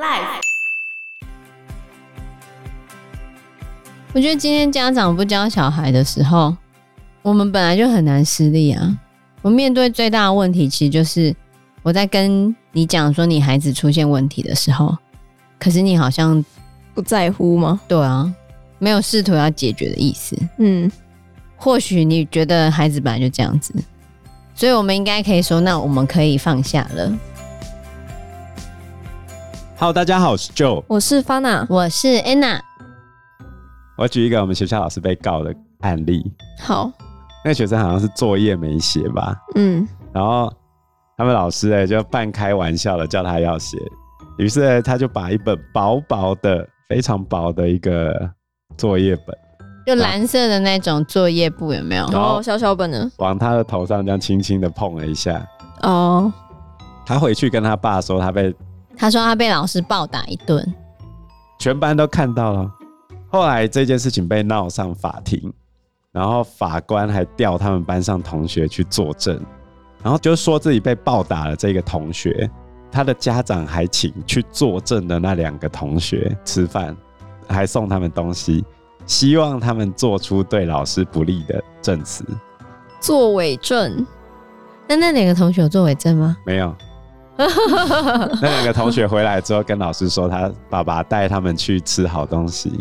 Life。我觉得今天家长不教小孩的时候，我们本来就很难施力啊。我面对最大的问题，其实就是我在跟你讲说你孩子出现问题的时候，可是你好像不在乎吗？对啊，没有试图要解决的意思。嗯，或许你觉得孩子本来就这样子，所以我们应该可以说，那我们可以放下了。Hello，大家好，我是 Joe，我是 Fana，我是 Anna。我举一个我们学校老师被告的案例。好，那个学生好像是作业没写吧？嗯，然后他们老师哎就半开玩笑的叫他要写，于是他就把一本薄薄的、非常薄的一个作业本，就蓝色的那种作业簿，有没有？然后，小小本的，往他的头上这样轻轻的碰了一下。哦，他回去跟他爸说，他被他说他被老师暴打一顿，全班都看到了。后来这件事情被闹上法庭，然后法官还调他们班上同学去作证，然后就说自己被暴打了。这个同学，他的家长还请去作证的那两个同学吃饭，还送他们东西，希望他们做出对老师不利的证词。作伪证？那那两个同学有作伪证吗？没有。那两个同学回来之后跟老师说，他爸爸带他们去吃好东西。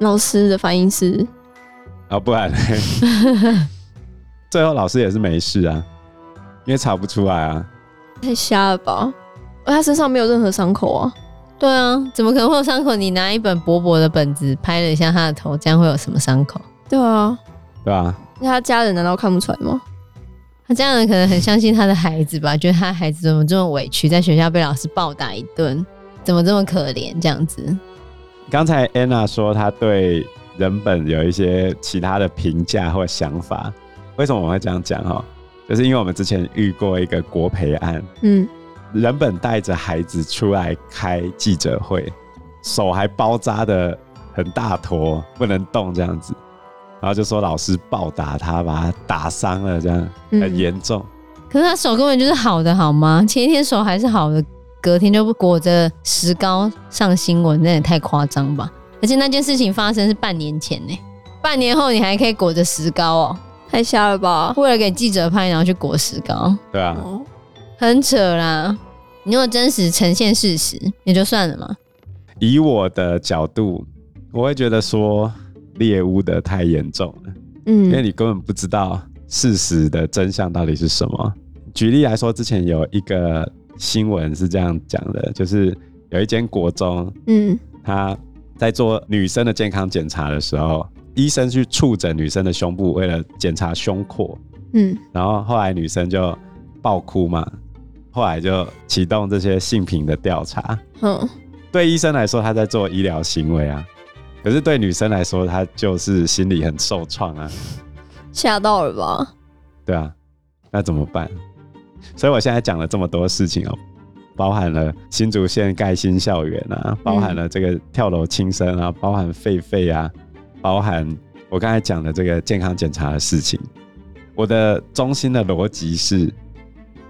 老师的反应是，啊，不然？最后老师也是没事啊，因为查不出来啊。太瞎了吧？他身上没有任何伤口啊。对啊，怎么可能会有伤口？你拿一本薄薄的本子拍了一下他的头，这样会有什么伤口？对啊，对啊。那他家人难道看不出来吗？他家人可能很相信他的孩子吧，觉得他孩子怎么这么委屈，在学校被老师暴打一顿，怎么这么可怜这样子。刚才 Anna 说她对人本有一些其他的评价或想法，为什么我会这样讲？哈，就是因为我们之前遇过一个国培案，嗯，人本带着孩子出来开记者会，手还包扎的很大坨，不能动这样子，然后就说老师暴打他，把他打伤了，这样很严重。可是他手根本就是好的，好吗？前一天手还是好的。隔天就不裹着石膏上新闻，那也太夸张吧！而且那件事情发生是半年前呢，半年后你还可以裹着石膏哦，太瞎了吧？为了给记者拍，然后去裹石膏，对啊，很扯啦！你如果真实呈现事实也就算了嘛。以我的角度，我会觉得说猎巫的太严重了，嗯，因为你根本不知道事实的真相到底是什么。举例来说，之前有一个。新闻是这样讲的，就是有一间国中，嗯，他在做女生的健康检查的时候，医生去触诊女生的胸部，为了检查胸廓，嗯，然后后来女生就爆哭嘛，后来就启动这些性平的调查，嗯，对医生来说他在做医疗行为啊，可是对女生来说，她就是心里很受创啊，吓到了吧？对啊，那怎么办？所以我现在讲了这么多事情哦，包含了新竹县盖新校园啊，包含了这个跳楼轻生啊，包含狒狒啊，包含我刚才讲的这个健康检查的事情。我的中心的逻辑是，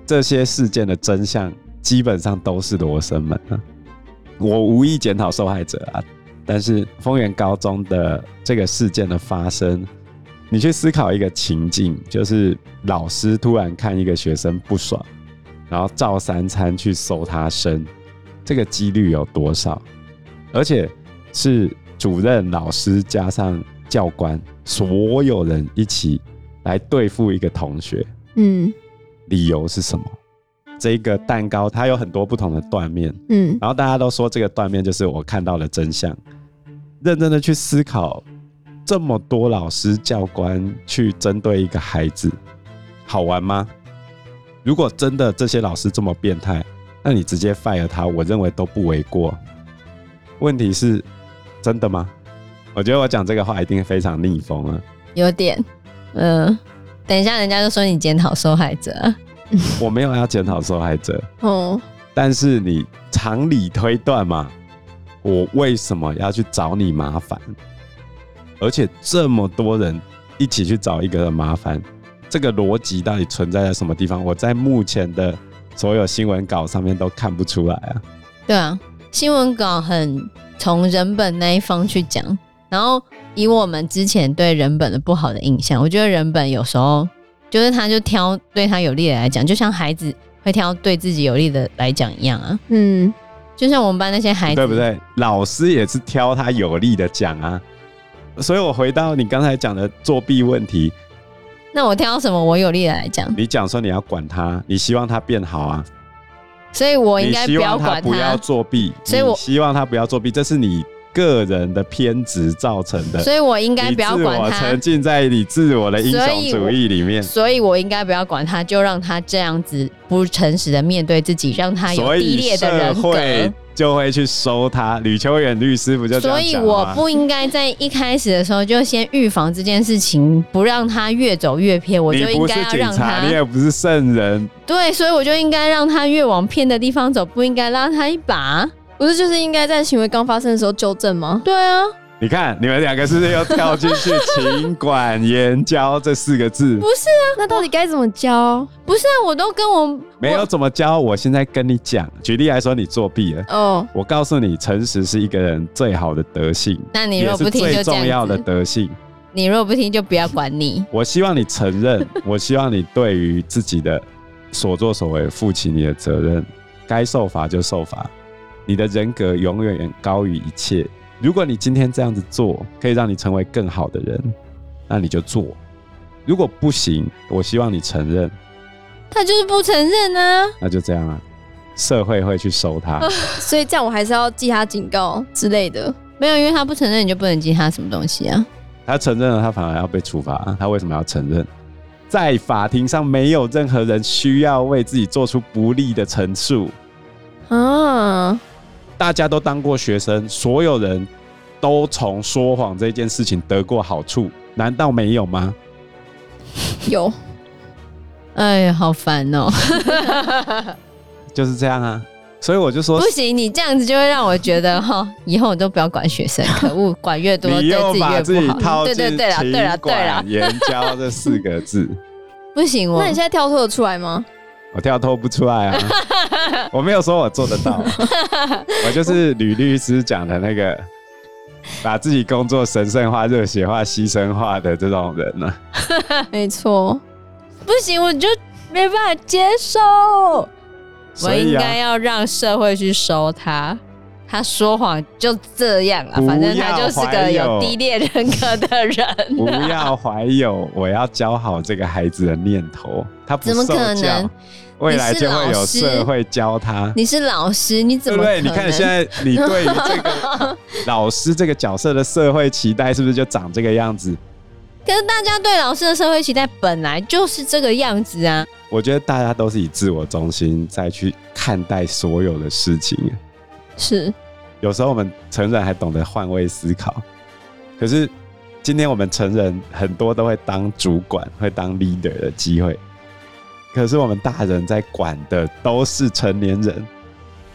这些事件的真相基本上都是罗生门啊。我无意检讨受害者啊，但是丰原高中的这个事件的发生。你去思考一个情境，就是老师突然看一个学生不爽，然后照三餐去搜他身，这个几率有多少？而且是主任、老师加上教官，所有人一起来对付一个同学。嗯，理由是什么？这个蛋糕它有很多不同的断面。嗯，然后大家都说这个断面就是我看到的真相。认真的去思考。这么多老师教官去针对一个孩子，好玩吗？如果真的这些老师这么变态，那你直接 fire 他，我认为都不为过。问题是，真的吗？我觉得我讲这个话一定非常逆风啊。有点，嗯、呃，等一下人家就说你检讨受害者，我没有要检讨受害者。哦，但是你常理推断嘛，我为什么要去找你麻烦？而且这么多人一起去找一个人麻烦，这个逻辑到底存在在什么地方？我在目前的所有新闻稿上面都看不出来啊。对啊，新闻稿很从人本那一方去讲，然后以我们之前对人本的不好的印象，我觉得人本有时候就是他就挑对他有利的来讲，就像孩子会挑对自己有利的来讲一样啊。嗯，就像我们班那些孩子，对不对？老师也是挑他有利的讲啊。所以我回到你刚才讲的作弊问题，那我挑什么我有利的来讲？你讲说你要管他，你希望他变好啊。所以我应该不要管他，不要作弊。所以我希望他不要作弊，这是你个人的偏执造成的。所以我应该不要管他。沉浸在你自我的英雄主义里面。所以我应该不要管他，就让他这样子不诚实的面对自己，让他有低劣的人格。就会去收他，吕秋远律师不就？所以我不应该在一开始的时候就先预防这件事情，不让他越走越偏。我就应该要让他，你也不是圣人，对，所以我就应该让他越往偏的地方走，不应该拉他一把。不是就是应该在行为刚发生的时候纠正吗？对啊。你看，你们两个是不是又跳进去“勤管严教”这四个字？不是啊，那到底该怎么教？不是啊，我都跟我没有怎么教。我现在跟你讲，举例来说，你作弊了。哦，我告诉你，诚实是一个人最好的德性。那你若不听，最重要的德性。你若不听，就不要管你。我希望你承认，我希望你对于自己的所作所为负起你的责任。该受罚就受罚，你的人格永远远高于一切。如果你今天这样子做，可以让你成为更好的人，那你就做。如果不行，我希望你承认。他就是不承认啊。那就这样啊，社会会去收他。所以这样我还是要记他警告之类的。没有，因为他不承认，你就不能记他什么东西啊。他承认了，他反而要被处罚。他为什么要承认？在法庭上，没有任何人需要为自己做出不利的陈述啊。大家都当过学生，所有人都从说谎这件事情得过好处，难道没有吗？有。哎呀，好烦哦！就是这样啊，所以我就说，不行，你这样子就会让我觉得哈，以后我都不要管学生，可恶，管越多对自己越不好。自己套对对对了，对了，对了，严教这四个字，不行，我那你现在跳脱得出来吗？我跳脱不出来啊！我没有说我做得到，我就是吕律师讲的那个，把自己工作神圣化、热血化、牺牲化的这种人呢、啊。没错，不行，我就没办法接受。我应该要让社会去收他。他说谎就这样了，反正他就是个有低劣人格的人。不要怀有我要教好这个孩子的念头，他不，怎么可能？未来就会有社会教他。你是老师，你怎么对？你看现在你对于这个 老师这个角色的社会期待是不是就长这个样子？可是大家对老师的社会期待本来就是这个样子啊。我觉得大家都是以自我中心再去看待所有的事情。是，有时候我们成人还懂得换位思考，可是今天我们成人很多都会当主管，会当 leader 的机会。可是我们大人在管的都是成年人，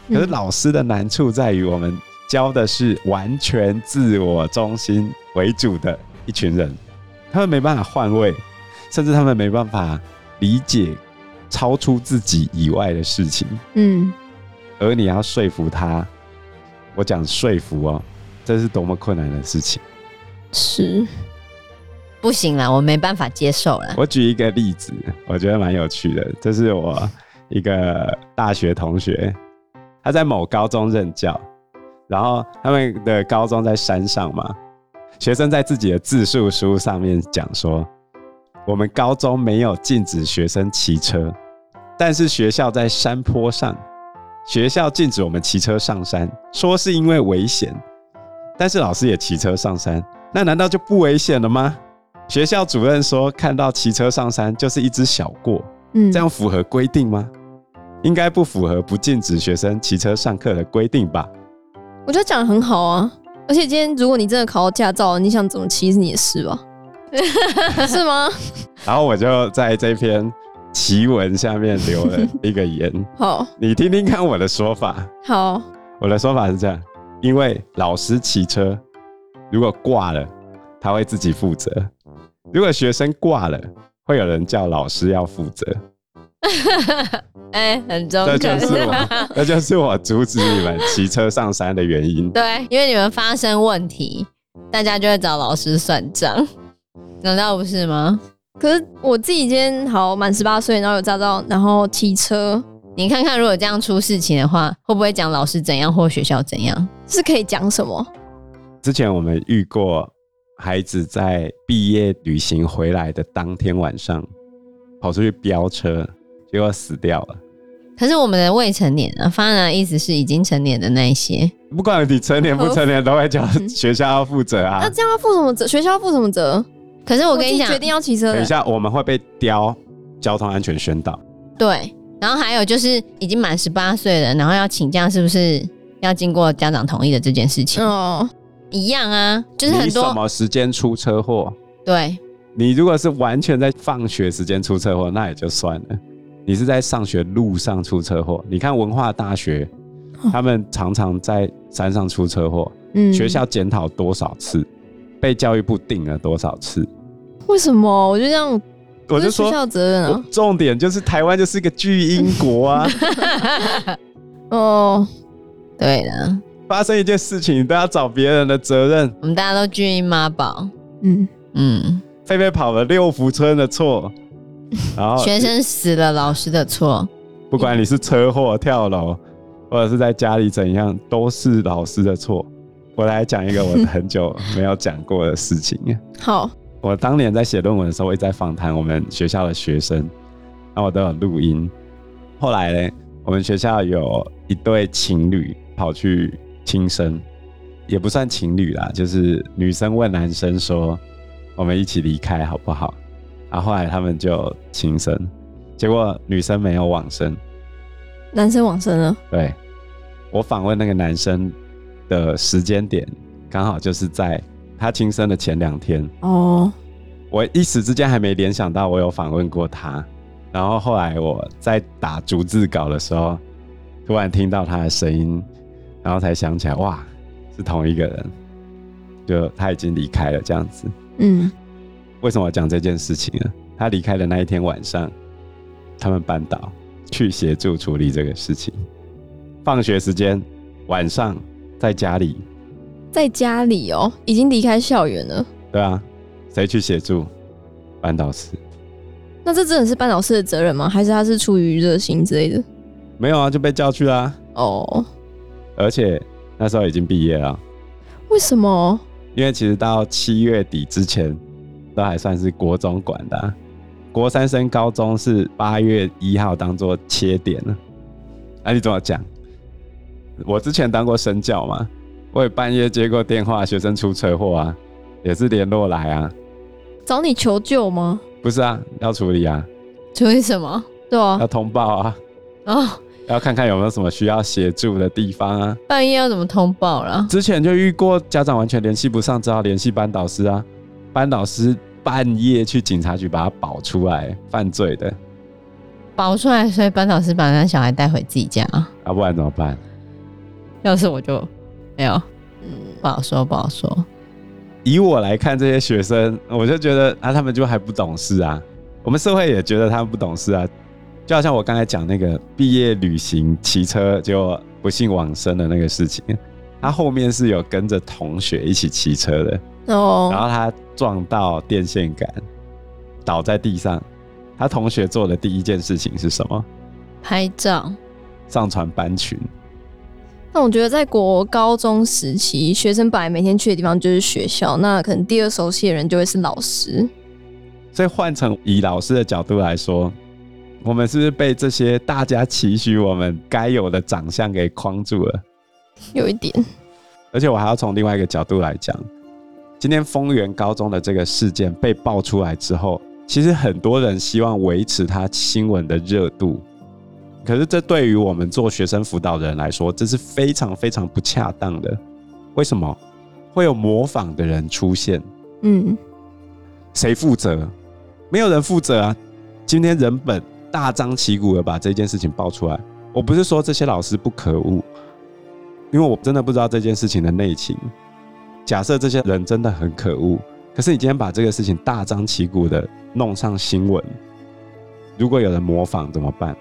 可是老师的难处在于，我们教的是完全自我中心为主的一群人，他们没办法换位，甚至他们没办法理解超出自己以外的事情。嗯，而你要说服他，我讲说服哦，这是多么困难的事情。是。不行了，我没办法接受了。我举一个例子，我觉得蛮有趣的。这是我一个大学同学，他在某高中任教，然后他们的高中在山上嘛。学生在自己的自述书上面讲说，我们高中没有禁止学生骑车，但是学校在山坡上，学校禁止我们骑车上山，说是因为危险。但是老师也骑车上山，那难道就不危险了吗？学校主任说：“看到骑车上山就是一只小过，嗯，这样符合规定吗？应该不符合不禁止学生骑车上课的规定吧？”我觉得讲的很好啊，而且今天如果你真的考到驾照，你想怎么骑是你的事吧？是吗？然后我就在这篇奇文下面留了一个言，好，你听听看我的说法。好，我的说法是这样：因为老师骑车如果挂了，他会自己负责。如果学生挂了，会有人叫老师要负责。哎、欸，很中这，就是我，这就是我阻止你们骑车上山的原因。对，因为你们发生问题，大家就会找老师算账，难道不是吗？可是我自己今天好满十八岁，然后有驾照，然后骑车，你看看如果这样出事情的话，会不会讲老师怎样或学校怎样？是可以讲什么？之前我们遇过孩子在毕业旅行回来的当天晚上，跑出去飙车，结果死掉了。可是我们的未成年啊，发展的意思是已经成年的那一些，不管你成年不成年，都会叫学校要负责啊。那这样要负什么责？学校要负什么责？可是我跟你讲，决定要骑车。等一下，我们会被叼交通安全宣导。对，然后还有就是已经满十八岁了，然后要请假，是不是要经过家长同意的这件事情？哦，一样啊，就是很多什么时间出车祸？对，你如果是完全在放学时间出车祸，那也就算了。你是在上学路上出车祸？你看文化大学，他们常常在山上出车祸，嗯，学校检讨多少次？被教育部定了多少次？为什么？我就这样，我就说学校责任啊。重点就是台湾就是个巨婴国啊。哦，对了，发生一件事情，都要找别人的责任。我们大家都巨婴妈宝。嗯嗯，菲菲跑了六福村的错，然后 学生死了，老师的错。不管你是车祸、跳楼，或者是在家里怎样，都是老师的错。我来讲一个我很久没有讲过的事情。好，我当年在写论文的时候，我一直在访谈我们学校的学生，然后我都有录音。后来呢，我们学校有一对情侣跑去轻生，也不算情侣啦，就是女生问男生说：“我们一起离开好不好？”然后后来他们就轻生，结果女生没有往生，男生往生了。对，我访问那个男生。的时间点刚好就是在他轻生的前两天哦，我一时之间还没联想到我有访问过他，然后后来我在打逐字稿的时候，突然听到他的声音，然后才想起来，哇，是同一个人，就他已经离开了这样子。嗯，为什么我讲这件事情呢？他离开的那一天晚上，他们班导去协助处理这个事情，放学时间晚上。在家里，在家里哦，已经离开校园了。对啊，谁去协助？班导师。那这真的是班导师的责任吗？还是他是出于热心之类的？没有啊，就被叫去啦。哦，而且那时候已经毕业了。为什么？因为其实到七月底之前，都还算是国中管的啊。国三升高中是八月一号当做切点了。那你怎么讲？我之前当过生教嘛，我也半夜接过电话，学生出车祸啊，也是联络来啊，找你求救吗？不是啊，要处理啊，处理什么？对啊，要通报啊，哦，要看看有没有什么需要协助的地方啊。半夜要怎么通报啦？之前就遇过家长完全联系不上，只好联系班导师啊，班导师半夜去警察局把他保出来，犯罪的，保出来，所以班导师把那小孩带回自己家啊，啊，不然怎么办？要是我就没有，嗯，不好说，不好说。以我来看，这些学生，我就觉得啊，他们就还不懂事啊。我们社会也觉得他们不懂事啊。就好像我刚才讲那个毕业旅行骑车就不幸往生的那个事情，他后面是有跟着同学一起骑车的哦，然后他撞到电线杆，倒在地上。他同学做的第一件事情是什么？拍照，上传班群。那我觉得，在国高中时期，学生本来每天去的地方就是学校，那可能第二熟悉的人就会是老师。所以换成以老师的角度来说，我们是不是被这些大家期许我们该有的长相给框住了？有一点。而且我还要从另外一个角度来讲，今天丰原高中的这个事件被爆出来之后，其实很多人希望维持它新闻的热度。可是，这对于我们做学生辅导的人来说，这是非常非常不恰当的。为什么会有模仿的人出现？嗯，谁负责？没有人负责啊！今天人本大张旗鼓的把这件事情爆出来，我不是说这些老师不可恶，因为我真的不知道这件事情的内情。假设这些人真的很可恶，可是你今天把这个事情大张旗鼓的弄上新闻。如果有人模仿怎么办？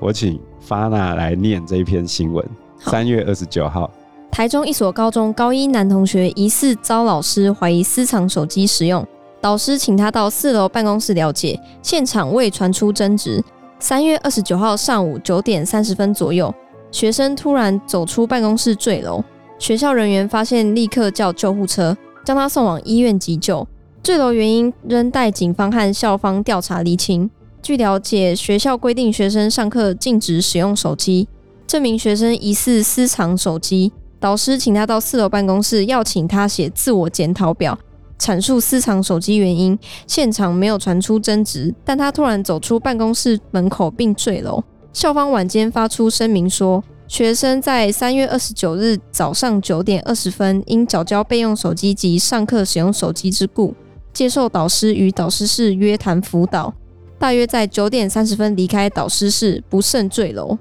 我请发娜来念这一篇新闻。三月二十九号，台中一所高中高一男同学疑似遭老师怀疑私藏手机使用，导师请他到四楼办公室了解，现场未传出争执。三月二十九号上午九点三十分左右，学生突然走出办公室坠楼，学校人员发现，立刻叫救护车，将他送往医院急救。坠楼原因仍待警方和校方调查厘清。据了解，学校规定学生上课禁止使用手机。这名学生疑似私藏手机，导师请他到四楼办公室，要请他写自我检讨表，阐述私藏手机原因。现场没有传出争执，但他突然走出办公室门口并坠楼。校方晚间发出声明说，学生在三月二十九日早上九点二十分因缴交备用手机及上课使用手机之故，接受导师与导师室约谈辅导。大约在九点三十分离开导师室，不慎坠楼。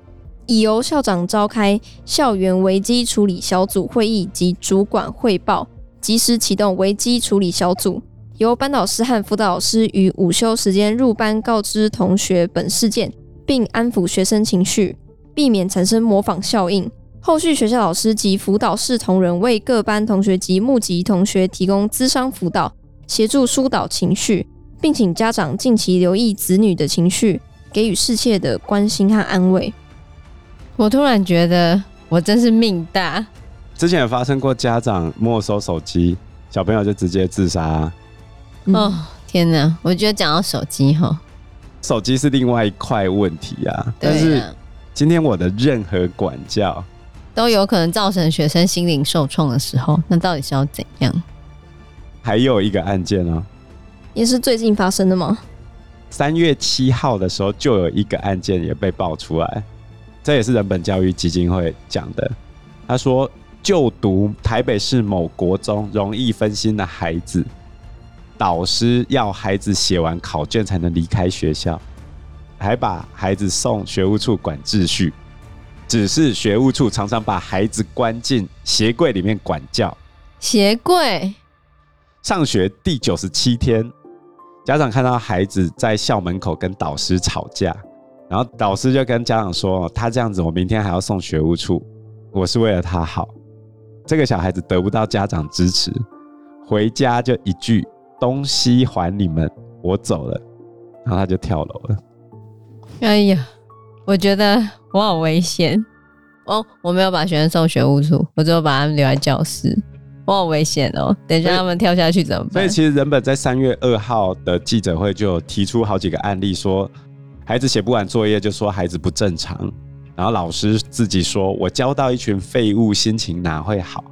已由校长召开校园危机处理小组会议及主管汇报，及时启动危机处理小组，由班导师和辅导老师于午休时间入班告知同学本事件，并安抚学生情绪，避免产生模仿效应。后续学校老师及辅导室同仁为各班同学及目击同学提供咨商辅导，协助疏导情绪，并请家长近期留意子女的情绪，给予适切的关心和安慰。我突然觉得我真是命大。之前有发生过家长没收手机，小朋友就直接自杀啊。哦，天哪！我觉得讲到手机哈，手机是另外一块问题啊。但是今天我的任何管教都有可能造成学生心灵受创的时候，那到底是要怎样？还有一个案件呢，也是最近发生的吗？三月七号的时候就有一个案件也被爆出来。这也是人本教育基金会讲的。他说，就读台北市某国中容易分心的孩子，导师要孩子写完考卷才能离开学校，还把孩子送学务处管秩序。只是学务处常常把孩子关进鞋柜里面管教。鞋柜。上学第九十七天，家长看到孩子在校门口跟导师吵架。然后导师就跟家长说：“他这样子，我明天还要送学务处。我是为了他好。”这个小孩子得不到家长支持，回家就一句“东西还你们，我走了”，然后他就跳楼了。哎呀，我觉得我好危险哦！我没有把学生送学务处，我只有把他们留在教室。我好危险哦！等一下他们跳下去怎么办？所以，其实人本在三月二号的记者会就提出好几个案例说。孩子写不完作业就说孩子不正常，然后老师自己说：“我教到一群废物，心情哪会好？”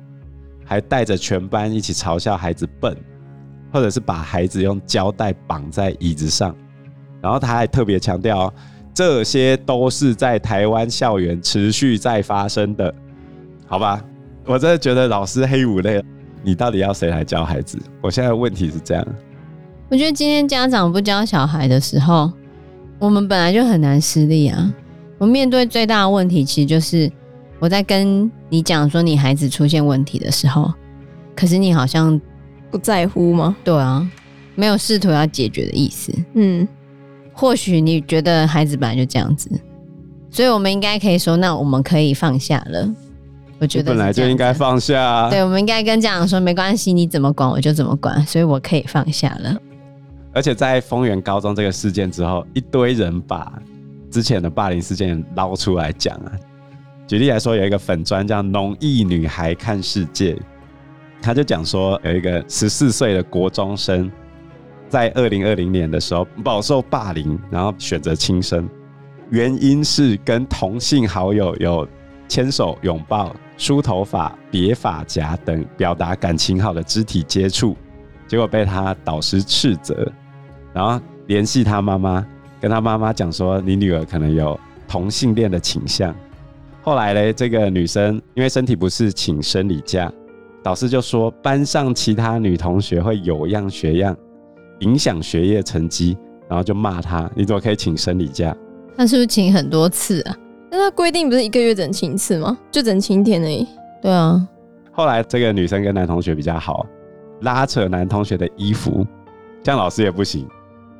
还带着全班一起嘲笑孩子笨，或者是把孩子用胶带绑在椅子上。然后他还特别强调，这些都是在台湾校园持续在发生的，好吧？我真的觉得老师黑五类，你到底要谁来教孩子？我现在的问题是这样，我觉得今天家长不教小孩的时候。我们本来就很难施力啊！我面对最大的问题，其实就是我在跟你讲说你孩子出现问题的时候，可是你好像不在乎吗？对啊，没有试图要解决的意思。嗯，或许你觉得孩子本来就这样子，所以我们应该可以说，那我们可以放下了。我觉得本来就应该放下啊。对，我们应该跟家长说，没关系，你怎么管我就怎么管，所以我可以放下了。而且在丰原高中这个事件之后，一堆人把之前的霸凌事件捞出来讲啊。举例来说，有一个粉砖叫“农艺女孩看世界”，他就讲说，有一个十四岁的国中生，在二零二零年的时候饱受霸凌，然后选择轻生，原因是跟同性好友有牵手、拥抱、梳头发、别发夹等表达感情好的肢体接触，结果被他导师斥责。然后联系他妈妈，跟他妈妈讲说：“你女儿可能有同性恋的倾向。”后来呢，这个女生因为身体不适请生理假，导师就说班上其他女同学会有样学样，影响学业成绩，然后就骂她：“你怎么可以请生理假？”那是不是请很多次啊？那他规定不是一个月只能请一次吗？就只能请一天而已。对啊。后来这个女生跟男同学比较好，拉扯男同学的衣服，这样老师也不行。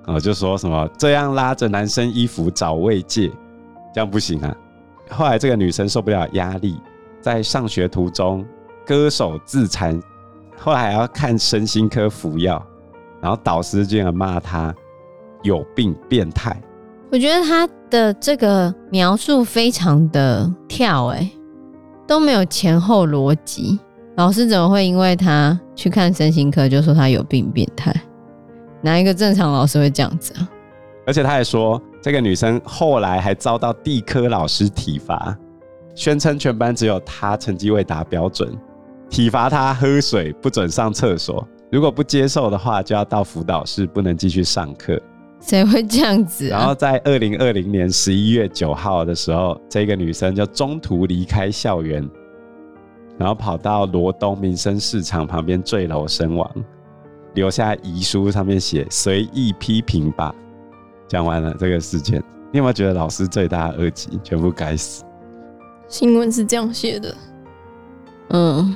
哦，就说什么这样拉着男生衣服找慰藉，这样不行啊。后来这个女生受不了压力，在上学途中割手自残，后来还要看身心科服药，然后导师竟然骂她有病变态。我觉得他的这个描述非常的跳，哎，都没有前后逻辑。老师怎么会因为他去看身心科就说他有病变态？哪一个正常老师会这样子啊？而且他还说，这个女生后来还遭到地科老师体罚，宣称全班只有她成绩未达标准，体罚她喝水不准上厕所，如果不接受的话，就要到辅导室，不能继续上课。谁会这样子啊？然后在二零二零年十一月九号的时候，这个女生就中途离开校园，然后跑到罗东民生市场旁边坠楼身亡，留下遗书，上面写“随意批评吧”。讲完了这个事件，你有没有觉得老师罪大恶极，全部该死？新闻是这样写的，嗯。